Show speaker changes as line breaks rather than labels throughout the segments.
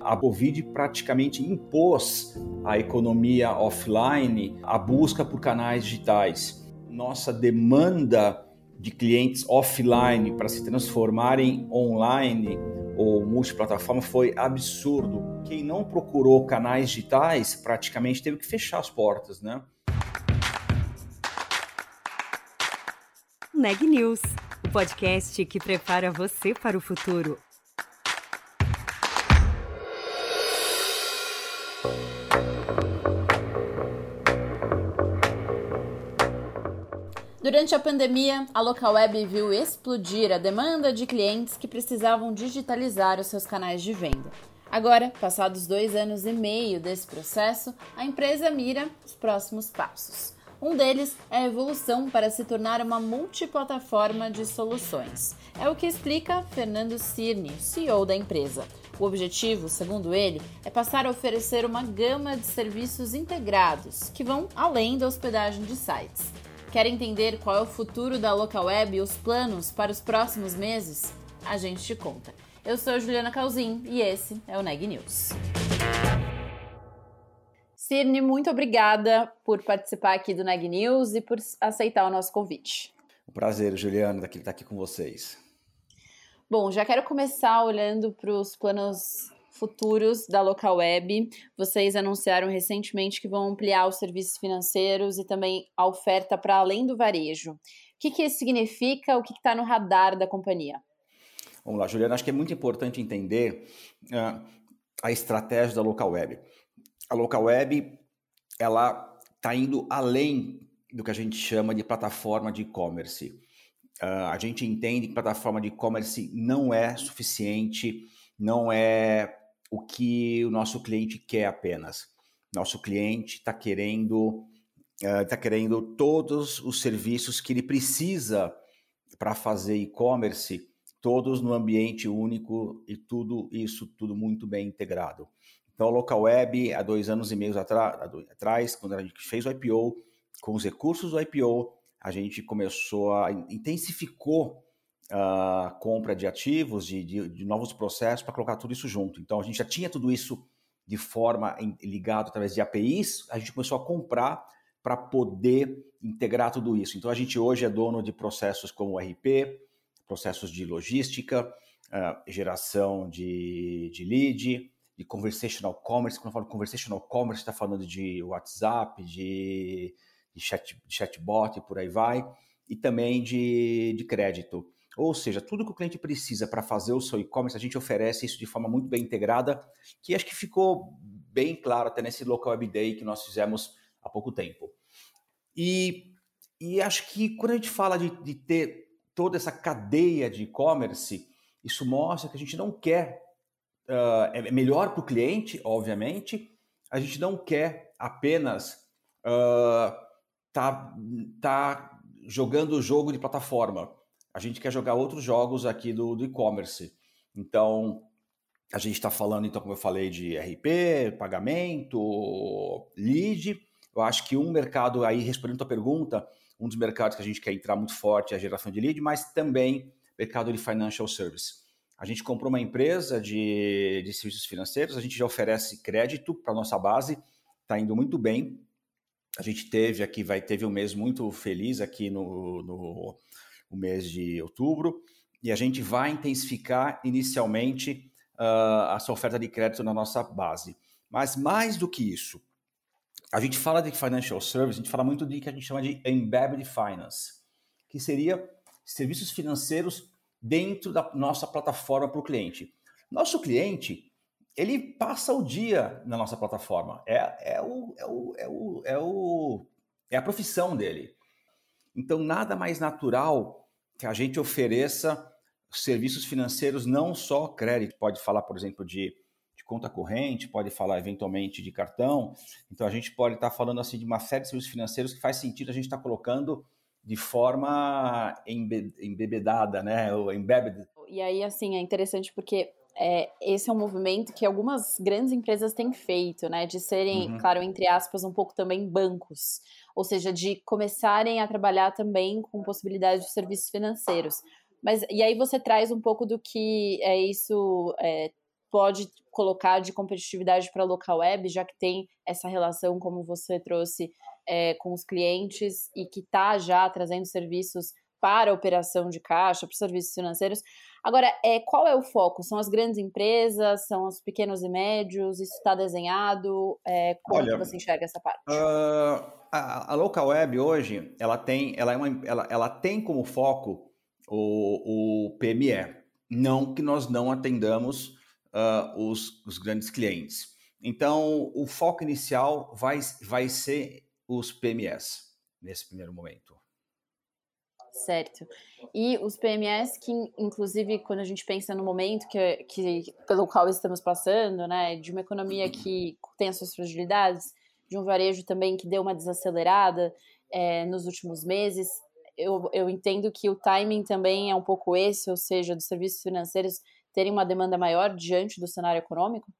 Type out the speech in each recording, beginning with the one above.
A Covid praticamente impôs à economia offline a busca por canais digitais. Nossa demanda de clientes offline para se transformarem online ou multiplataforma foi absurdo. Quem não procurou canais digitais praticamente teve que fechar as portas, né?
Neg News, o podcast que prepara você para o futuro.
Durante a pandemia, a local web viu explodir a demanda de clientes que precisavam digitalizar os seus canais de venda. Agora, passados dois anos e meio desse processo, a empresa mira os próximos passos. Um deles é a evolução para se tornar uma multiplataforma de soluções. É o que explica Fernando Cirne, CEO da empresa. O objetivo, segundo ele, é passar a oferecer uma gama de serviços integrados que vão além da hospedagem de sites. Quer entender qual é o futuro da local web e os planos para os próximos meses? A gente te conta. Eu sou Juliana Calzin e esse é o Neg News. Cirne, muito obrigada por participar aqui do Neg News e por aceitar o nosso convite.
Um prazer, Juliana, estar aqui com vocês.
Bom, já quero começar olhando para os planos futuros da local web. Vocês anunciaram recentemente que vão ampliar os serviços financeiros e também a oferta para além do varejo. O que, que isso significa? O que está no radar da companhia?
Vamos lá, Juliana. Acho que é muito importante entender uh, a estratégia da local web. A local web ela está indo além do que a gente chama de plataforma de e-commerce. Uh, a gente entende que plataforma de e-commerce não é suficiente, não é o que o nosso cliente quer apenas. Nosso cliente está querendo, está uh, querendo todos os serviços que ele precisa para fazer e-commerce, todos no ambiente único e tudo isso tudo muito bem integrado. Então, a Local Web, há dois anos e meio atrás, quando a gente fez o IPO, com os recursos do IPO, a gente começou a intensificou a compra de ativos, de, de, de novos processos para colocar tudo isso junto. Então a gente já tinha tudo isso de forma ligado através de APIs, a gente começou a comprar para poder integrar tudo isso. Então a gente hoje é dono de processos como RP, processos de logística, uh, geração de, de lead, de conversational commerce. Quando eu falo conversational commerce, está falando de WhatsApp, de, de, chat, de chatbot e por aí vai, e também de, de crédito. Ou seja, tudo que o cliente precisa para fazer o seu e-commerce, a gente oferece isso de forma muito bem integrada, que acho que ficou bem claro até nesse Local Web Day que nós fizemos há pouco tempo. E, e acho que quando a gente fala de, de ter toda essa cadeia de e-commerce, isso mostra que a gente não quer, uh, é melhor para o cliente, obviamente, a gente não quer apenas uh, tá, tá jogando o jogo de plataforma a gente quer jogar outros jogos aqui do, do e-commerce. Então, a gente está falando, então, como eu falei, de RP, pagamento, lead. Eu acho que um mercado aí, respondendo a tua pergunta, um dos mercados que a gente quer entrar muito forte é a geração de lead, mas também mercado de financial service. A gente comprou uma empresa de, de serviços financeiros, a gente já oferece crédito para nossa base, está indo muito bem. A gente teve aqui, vai teve um mês muito feliz aqui no, no o mês de outubro, e a gente vai intensificar inicialmente uh, essa oferta de crédito na nossa base. Mas mais do que isso, a gente fala de financial service, a gente fala muito de que a gente chama de embedded finance, que seria serviços financeiros dentro da nossa plataforma para o cliente. Nosso cliente, ele passa o dia na nossa plataforma. É, é, o, é, o, é, o, é, o, é a profissão dele. Então, nada mais natural que a gente ofereça serviços financeiros, não só crédito, pode falar, por exemplo, de, de conta corrente, pode falar eventualmente de cartão. Então, a gente pode estar falando assim de uma série de serviços financeiros que faz sentido a gente estar colocando de forma embebedada, né? Ou embedded.
E aí, assim, é interessante porque é, esse é um movimento que algumas grandes empresas têm feito, né? De serem, uhum. claro, entre aspas, um pouco também bancos. Ou seja, de começarem a trabalhar também com possibilidade de serviços financeiros. Mas e aí você traz um pouco do que é isso é, pode colocar de competitividade para a local web, já que tem essa relação, como você trouxe, é, com os clientes e que está já trazendo serviços para a operação de caixa, para os serviços financeiros. Agora, é, qual é o foco? São as grandes empresas? São os pequenos e médios? Isso está desenhado? É, como Olha, você enxerga essa parte?
Uh, a, a, local web hoje, ela tem, ela, é uma, ela, ela tem como foco o, o PME. Não que nós não atendamos uh, os, os grandes clientes. Então, o foco inicial vai, vai ser os PMS nesse primeiro momento.
Certo. E os PMS que, inclusive, quando a gente pensa no momento que, que pelo qual estamos passando, né, de uma economia que tem as suas fragilidades, de um varejo também que deu uma desacelerada é, nos últimos meses, eu, eu entendo que o timing também é um pouco esse, ou seja, dos serviços financeiros terem uma demanda maior diante do cenário econômico?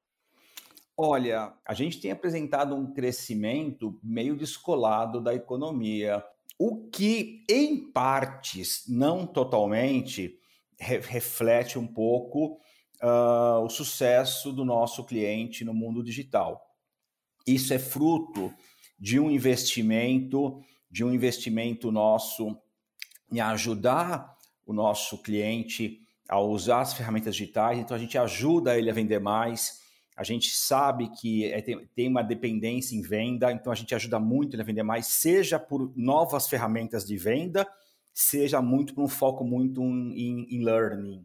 Olha, a gente tem apresentado um crescimento meio descolado da economia, o que, em partes, não totalmente, re reflete um pouco uh, o sucesso do nosso cliente no mundo digital. Isso é fruto de um investimento, de um investimento nosso em ajudar o nosso cliente a usar as ferramentas digitais, então a gente ajuda ele a vender mais. A gente sabe que é, tem, tem, uma dependência em venda, então a gente ajuda muito ele a vender mais, seja por novas ferramentas de venda, seja muito por um foco muito em, em learning.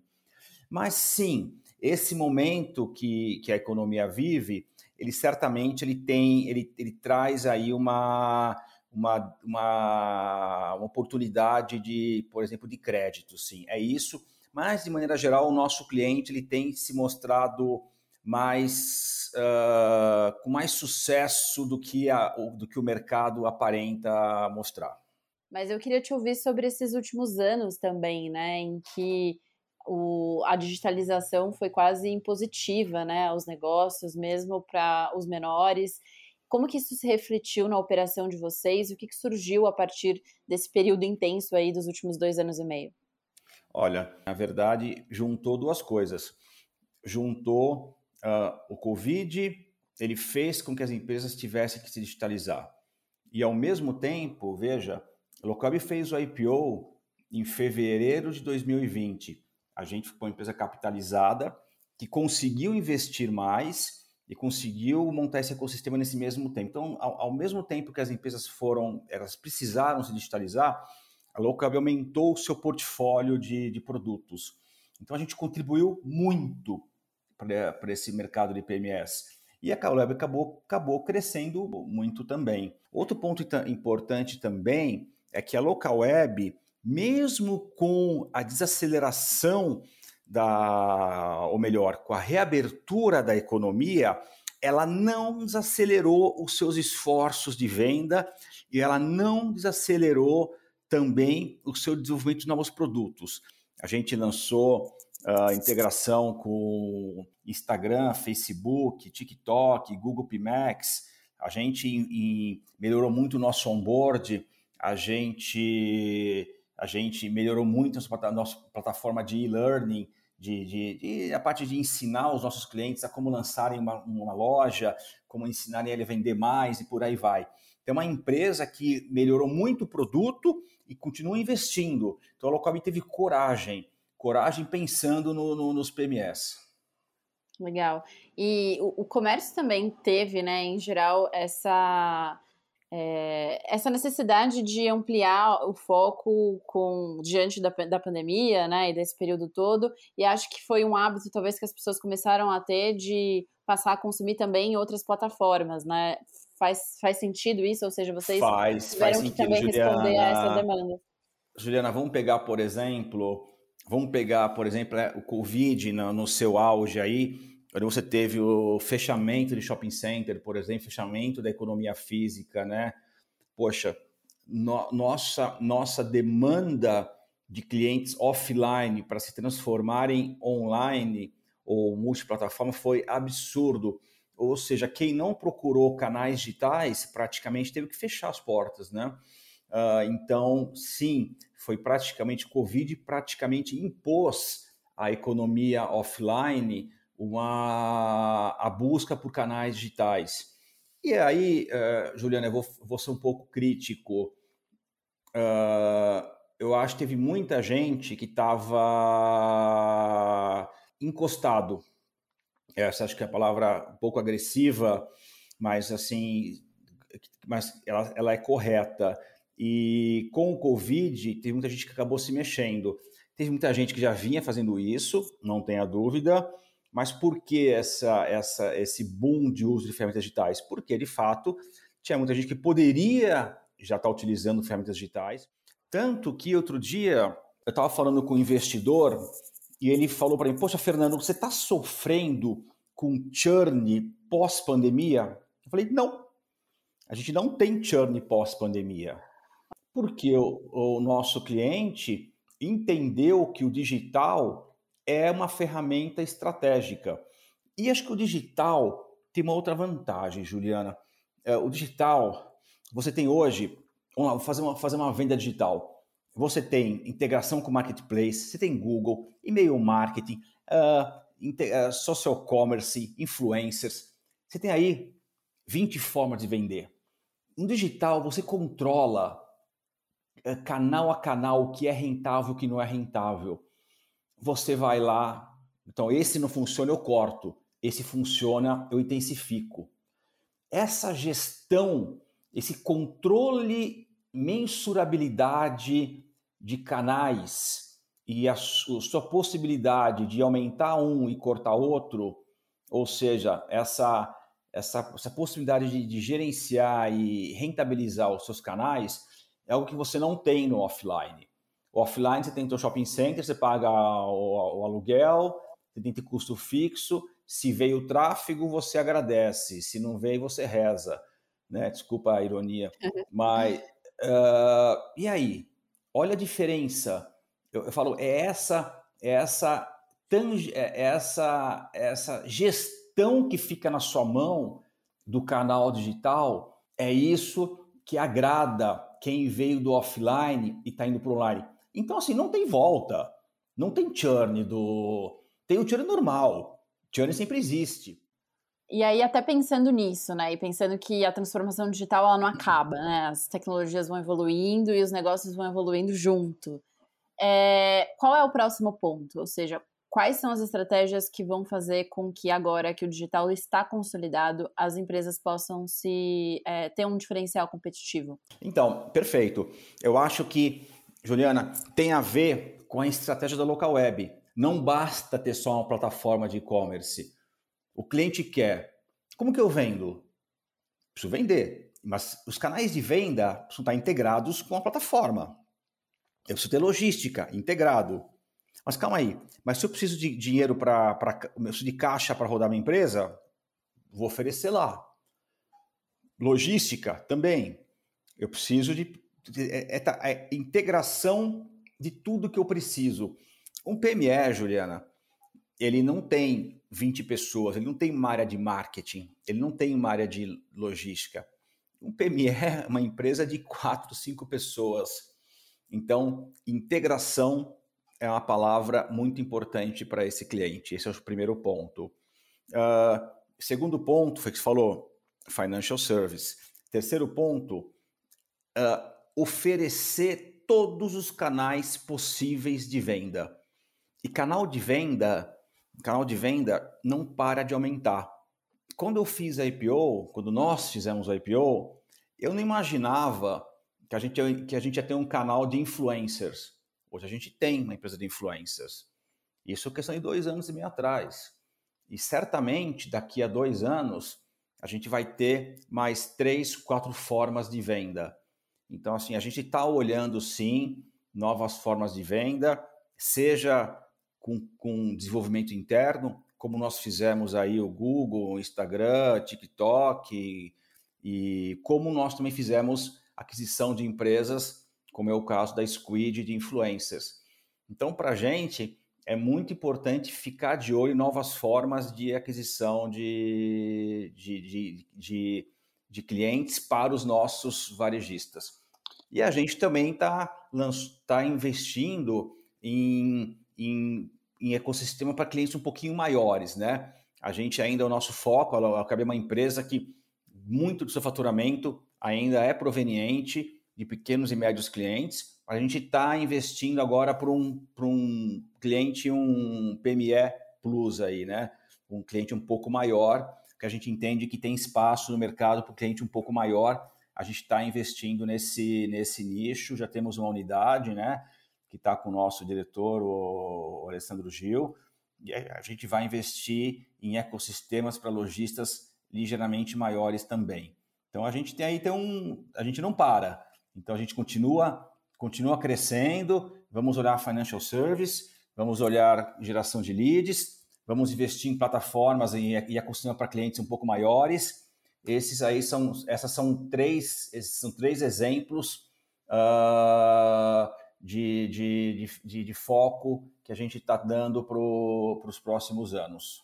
Mas sim, esse momento que, que a economia vive, ele certamente ele tem, ele, ele traz aí uma, uma, uma, uma oportunidade de, por exemplo, de crédito, sim. É isso mas de maneira geral o nosso cliente ele tem se mostrado mais uh, com mais sucesso do que, a, do que o mercado aparenta mostrar.
Mas eu queria te ouvir sobre esses últimos anos também, né, em que o, a digitalização foi quase impositiva, né, aos negócios, mesmo para os menores. Como que isso se refletiu na operação de vocês? O que, que surgiu a partir desse período intenso aí dos últimos dois anos e meio?
Olha, na verdade, juntou duas coisas. Juntou uh, o Covid, ele fez com que as empresas tivessem que se digitalizar. E, ao mesmo tempo, veja, a Locab fez o IPO em fevereiro de 2020. A gente foi uma empresa capitalizada que conseguiu investir mais e conseguiu montar esse ecossistema nesse mesmo tempo. Então, ao, ao mesmo tempo que as empresas foram, elas precisaram se digitalizar, a Locab aumentou o seu portfólio de, de produtos. Então a gente contribuiu muito para esse mercado de PMS. E a Caleb acabou, acabou crescendo muito também. Outro ponto importante também é que a local web, mesmo com a desaceleração da, ou melhor, com a reabertura da economia, ela não desacelerou os seus esforços de venda e ela não desacelerou também o seu desenvolvimento de novos produtos. A gente lançou uh, integração com Instagram, Facebook, TikTok, Google Pimax. A gente em, em, melhorou muito o nosso onboard, a gente, a gente melhorou muito a nossa plataforma de e-learning, de, de, de, a parte de ensinar os nossos clientes a como lançarem uma, uma loja, como ensinarem ele a vender mais e por aí vai. Tem uma empresa que melhorou muito o produto e continua investindo. Então a Locob teve coragem, coragem pensando no, no, nos PMS.
Legal. E o, o, comércio também teve, né, em geral, essa, é, essa necessidade de ampliar o foco com diante da, da pandemia, né, e desse período todo. E acho que foi um hábito, talvez, que as pessoas começaram a ter de passar a consumir também em outras plataformas, né? Faz, faz sentido isso? Ou seja, vocês
faz, tiveram faz
sentido, que também Juliana, responder a essa demanda.
Juliana, vamos pegar, por exemplo, vamos pegar, por exemplo, é, o Covid no, seu auge aí, quando você teve o fechamento de shopping center, por exemplo, fechamento da economia física, né? Poxa, no, nossa, nossa demanda de clientes offline para se transformarem online ou multiplataforma foi absurdo. Ou seja, quem não procurou canais digitais praticamente teve que fechar as portas, né? Uh, então, sim, foi praticamente Covid praticamente impôs a economia offline uma, a busca por canais digitais. E aí, uh, Juliana, eu vou, vou, ser um pouco crítico. Uh, eu acho que teve muita gente que estava encostado. Essa acho que é a palavra um pouco agressiva, mas assim, mas ela, ela é correta. E com o Covid, teve muita gente que acabou se mexendo. Teve muita gente que já vinha fazendo isso, não tenha dúvida. Mas por que essa, essa, esse boom de uso de ferramentas digitais? Porque, de fato, tinha muita gente que poderia já estar utilizando ferramentas digitais. Tanto que outro dia eu estava falando com um investidor e ele falou para mim: Poxa, Fernando, você está sofrendo com churn pós-pandemia? Eu falei: Não, a gente não tem churn pós-pandemia. Porque o, o nosso cliente entendeu que o digital é uma ferramenta estratégica. E acho que o digital tem uma outra vantagem, Juliana. É, o digital, você tem hoje, vamos fazer uma, fazer uma venda digital. Você tem integração com marketplace, você tem Google, e-mail marketing, uh, social commerce, influencers. Você tem aí 20 formas de vender. No digital, você controla canal a canal o que é rentável o que não é rentável. Você vai lá, então esse não funciona, eu corto. Esse funciona, eu intensifico. Essa gestão, esse controle, mensurabilidade de canais e a sua possibilidade de aumentar um e cortar outro, ou seja, essa, essa, essa possibilidade de, de gerenciar e rentabilizar os seus canais, é algo que você não tem no offline. O offline você tem o shopping center, você paga o, o aluguel, você tem que ter custo fixo. Se veio o tráfego, você agradece. Se não veio, você reza. Né? Desculpa a ironia. Uhum. Mas, uh, e aí? Olha a diferença. Eu, eu falo, é essa, é essa, tange, é essa, essa gestão que fica na sua mão do canal digital, é isso que agrada quem veio do offline e está indo para o online. Então, assim, não tem volta. Não tem churn do. Tem o churn normal. Churn sempre existe.
E aí, até pensando nisso, né? E pensando que a transformação digital ela não acaba, né? As tecnologias vão evoluindo e os negócios vão evoluindo junto. É... Qual é o próximo ponto? Ou seja, quais são as estratégias que vão fazer com que agora que o digital está consolidado, as empresas possam se é, ter um diferencial competitivo?
Então, perfeito. Eu acho que, Juliana, tem a ver com a estratégia da local web. Não basta ter só uma plataforma de e-commerce. O cliente quer. Como que eu vendo? Preciso vender. Mas os canais de venda precisam estar integrados com a plataforma. Eu preciso ter logística integrado. Mas calma aí, mas se eu preciso de dinheiro para. preciso de caixa para rodar minha empresa, vou oferecer lá. Logística também. Eu preciso de. É, é, é, integração de tudo que eu preciso. Um PME, Juliana, ele não tem 20 pessoas, ele não tem uma área de marketing, ele não tem uma área de logística. Um PME é uma empresa de 4, 5 pessoas. Então, integração é uma palavra muito importante para esse cliente. Esse é o primeiro ponto. Uh, segundo ponto, foi que você falou, financial service. Terceiro ponto, uh, oferecer todos os canais possíveis de venda. E canal de venda, canal de venda não para de aumentar. Quando eu fiz a IPO, quando nós fizemos a IPO, eu não imaginava que a gente, que a gente ia ter um canal de influencers. Hoje a gente tem uma empresa de influências. Isso é questão de dois anos e meio atrás. E certamente daqui a dois anos a gente vai ter mais três, quatro formas de venda. Então, assim, a gente está olhando sim novas formas de venda, seja com, com desenvolvimento interno, como nós fizemos aí o Google, o Instagram, TikTok, e como nós também fizemos aquisição de empresas como é o caso da Squid de influencers. Então, para a gente, é muito importante ficar de olho em novas formas de aquisição de, de, de, de, de clientes para os nossos varejistas. E a gente também está tá investindo em, em, em ecossistema para clientes um pouquinho maiores, né? A gente ainda, o nosso foco, a Locabe é uma empresa que muito do seu faturamento ainda é proveniente de pequenos e médios clientes. A gente está investindo agora para um, um cliente, um PME Plus aí, né? Um cliente um pouco maior, que a gente entende que tem espaço no mercado para o cliente um pouco maior. A gente está investindo nesse, nesse nicho, já temos uma unidade, né? Que está com o nosso diretor, o Alessandro Gil, e a gente vai investir em ecossistemas para lojistas ligeiramente maiores também. Então a gente tem aí tem um, a gente não para. Então a gente continua continua crescendo, vamos olhar financial service, vamos olhar geração de leads, vamos investir em plataformas e, ecossistema para clientes um pouco maiores. Esses aí são essas são três esses são três exemplos uh, de, de, de, de, foco que a gente está dando para os próximos anos.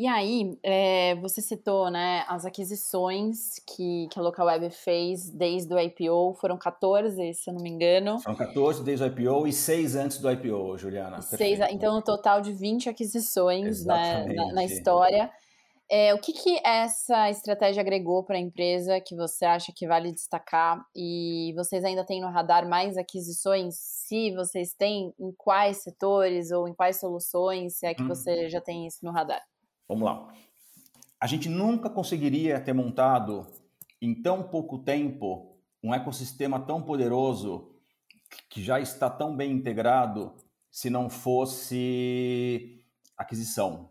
E aí, é, você citou né, as aquisições que, que a Local Web fez desde o IPO, foram 14, se eu não me engano.
Foram 14 desde o IPO e 6 antes do IPO, Juliana.
Seis, então, no total de 20 aquisições né, na, na, história. É, o que, que essa estratégia agregou para a empresa que você acha que vale destacar? E vocês ainda têm no radar mais aquisições? Se vocês têm, em quais setores ou em quais soluções? Se é que hum. você já tem isso no radar?
Vamos lá. A gente nunca conseguiria ter montado em tão pouco tempo um ecossistema tão poderoso que já está tão bem integrado se não fosse aquisição.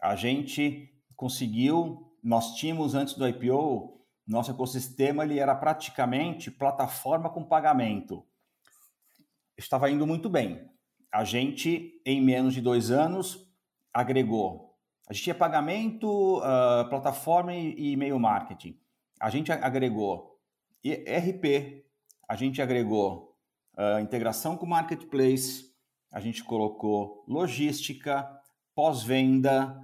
A gente conseguiu, nós tínhamos antes do IPO, nosso ecossistema ele era praticamente plataforma com pagamento. Estava indo muito bem. A gente, em menos de dois anos, agregou a gente tinha pagamento, uh, plataforma e e-mail marketing. A gente agregou RP, a gente agregou uh, integração com marketplace, a gente colocou logística, pós-venda,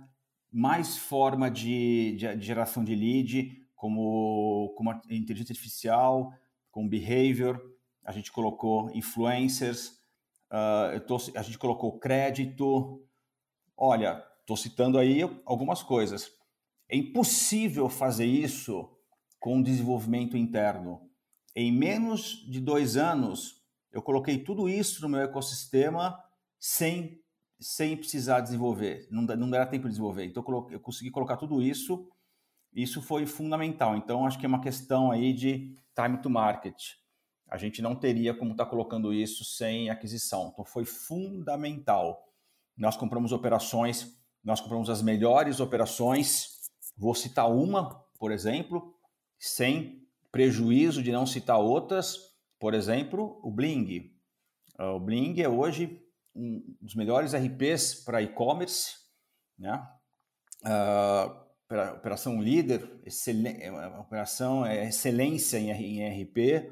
mais forma de, de, de, geração de lead, como, como inteligência artificial, com behavior, a gente colocou influencers, uh, tô, a gente colocou crédito. Olha, Estou citando aí algumas coisas. É impossível fazer isso com desenvolvimento interno. Em menos de dois anos, eu coloquei tudo isso no meu ecossistema sem, sem precisar desenvolver. Não, não era tempo de desenvolver. Então, eu consegui colocar tudo isso. Isso foi fundamental. Então, acho que é uma questão aí de time to market. A gente não teria como estar tá colocando isso sem aquisição. Então, foi fundamental. Nós compramos operações nós compramos as melhores operações. Vou citar uma, por exemplo, sem prejuízo de não citar outras. Por exemplo, o Bling. Ah, o Bling é hoje um dos melhores RPs para e-commerce, né? Uh, operação líder, é operação é excelência em, em RP.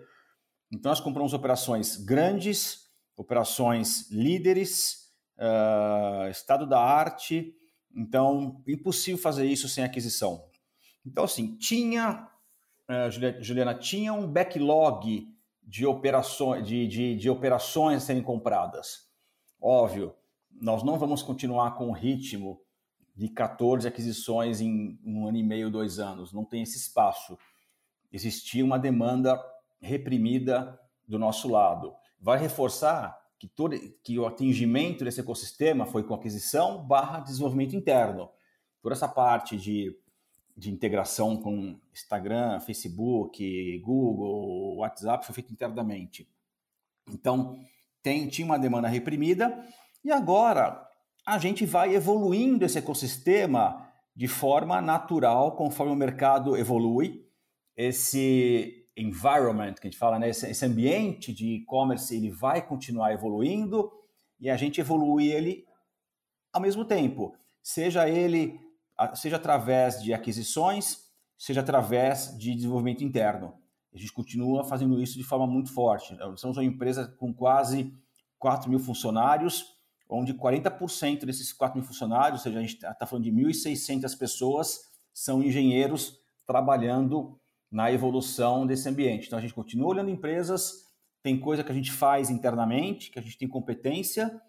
Então nós compramos operações grandes, operações líderes, uh, estado da arte, então, impossível fazer isso sem aquisição. Então, assim, tinha, uh, Juliana, tinha um backlog de operações, de, de, de operações serem compradas. Óbvio, nós não vamos continuar com o ritmo de 14 aquisições em um ano e meio, dois anos. Não tem esse espaço. Existia uma demanda reprimida do nosso lado. Vai reforçar que, todo, que o atingimento desse ecossistema foi com aquisição barra desenvolvimento interno. Toda essa parte de, de integração com Instagram, Facebook, Google, WhatsApp foi feita internamente. Então, tem, tinha uma demanda reprimida e agora a gente vai evoluindo esse ecossistema de forma natural conforme o mercado evolui. Esse environment, que a gente fala, né? esse, esse ambiente de e-commerce, ele vai continuar evoluindo e a gente evolui ele ao mesmo tempo, seja ele, seja através de aquisições, seja através de desenvolvimento interno. A gente continua fazendo isso de forma muito forte. Nós somos uma empresa com quase 4 mil funcionários, onde 40% desses 4 mil funcionários, ou seja, a gente está falando de 1.600 pessoas, são engenheiros trabalhando na evolução desse ambiente. Então a gente continua olhando empresas, tem coisa que a gente faz internamente, que a gente tem competência,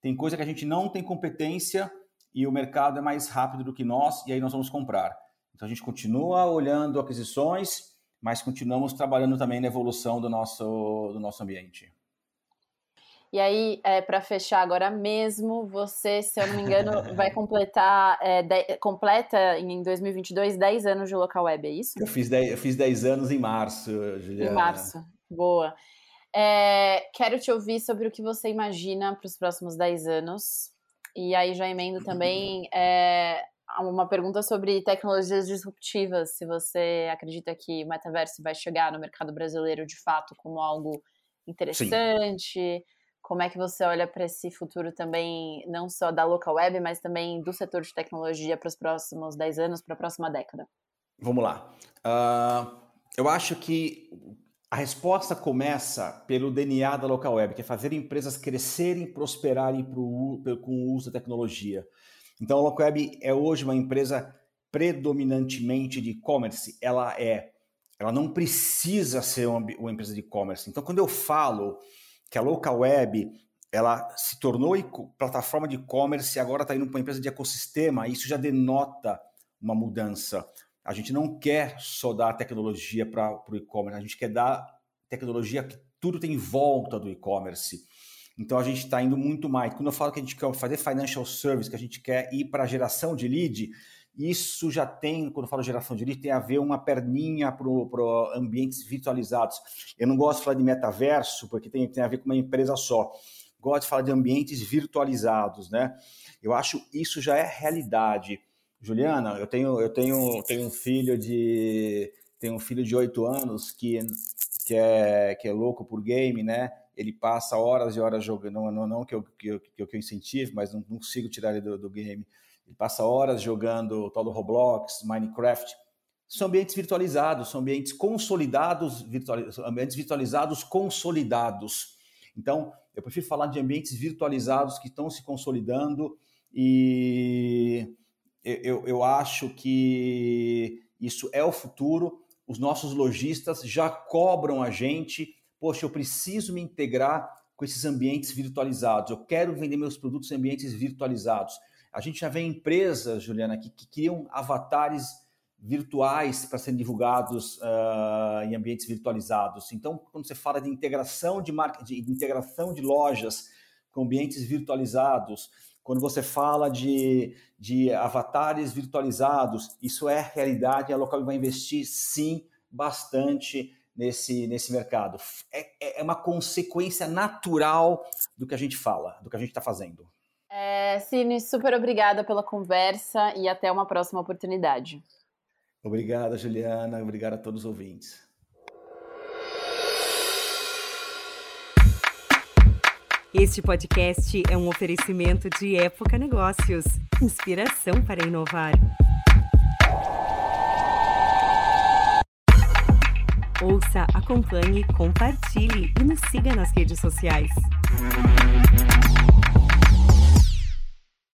Tem coisa que a gente não tem competência e o mercado é mais rápido do que nós e aí nós vamos comprar. Então a gente continua olhando aquisições, mas continuamos trabalhando também na evolução do nosso, do nosso ambiente.
E aí, é, para fechar agora mesmo, você, se eu não me engano, vai completar, é, de, completa em 2022 10 anos de local web, é isso?
Eu fiz 10, eu fiz 10 anos em março, Juliana.
Em março, boa. É, quero te ouvir sobre o que você imagina para os próximos 10 anos. E aí já emendo também é, uma pergunta sobre tecnologias disruptivas. Se você acredita que o metaverso vai chegar no mercado brasileiro de fato como algo interessante. Sim. Como é que você olha para esse futuro também, não só da local web, mas também do setor de tecnologia para os próximos 10 anos, para a próxima década?
Vamos lá. Uh, eu acho que a resposta começa pelo DNA da local web, que é fazer empresas crescerem prosperarem pro, com o uso da tecnologia. Então, a local web é hoje uma empresa predominantemente de e-commerce. Ela é, ela não precisa ser uma, uma empresa de e-commerce. Então, quando eu falo que a local web ela se tornou plataforma de e-commerce e agora está indo para uma empresa de ecossistema, isso já denota uma mudança. A gente não quer só dar tecnologia para o e-commerce, a gente quer dar tecnologia que tudo tem em volta do e-commerce. Então a gente está indo muito mais. Quando eu falo que a gente quer fazer financial service, que a gente quer ir para a geração de lead, isso já tem, quando eu falo geração de lead, tem a ver uma perninha para ambientes virtualizados. Eu não gosto de falar de metaverso, porque tem, tem a ver com uma empresa só. Gosto de falar de ambientes virtualizados, né? Eu acho isso já é realidade. Juliana, eu tenho, eu tenho, tenho um filho de tenho um filho de oito anos que, que, é, que é louco por game, né? Ele passa horas e horas jogando, não, não, não que, eu, que, eu, que eu incentive, mas não, não consigo tirar ele do, do, game. Ele passa horas jogando o tal do Roblox, Minecraft. São ambientes virtualizados, são ambientes consolidados, virtualizados, ambientes virtualizados consolidados. Então, eu prefiro falar de ambientes virtualizados que estão se consolidando e eu, eu acho que isso é o futuro. Os nossos lojistas já cobram a gente, poxa, eu preciso me integrar com esses ambientes virtualizados. Eu quero vender meus produtos em ambientes virtualizados. A gente já vê empresas, Juliana, que, que criam avatares virtuais para serem divulgados uh, em ambientes virtualizados. Então, quando você fala de integração de, marca, de integração de lojas com ambientes virtualizados, quando você fala de, de avatares virtualizados, isso é realidade, a local vai investir sim bastante nesse, nesse mercado. É, é uma consequência natural do que a gente fala, do que a gente está fazendo.
É, Cine, super obrigada pela conversa e até uma próxima oportunidade.
Obrigada, Juliana. Obrigado a todos os ouvintes.
Este podcast é um oferecimento de Época Negócios inspiração para inovar. Ouça, acompanhe, compartilhe e nos siga nas redes sociais.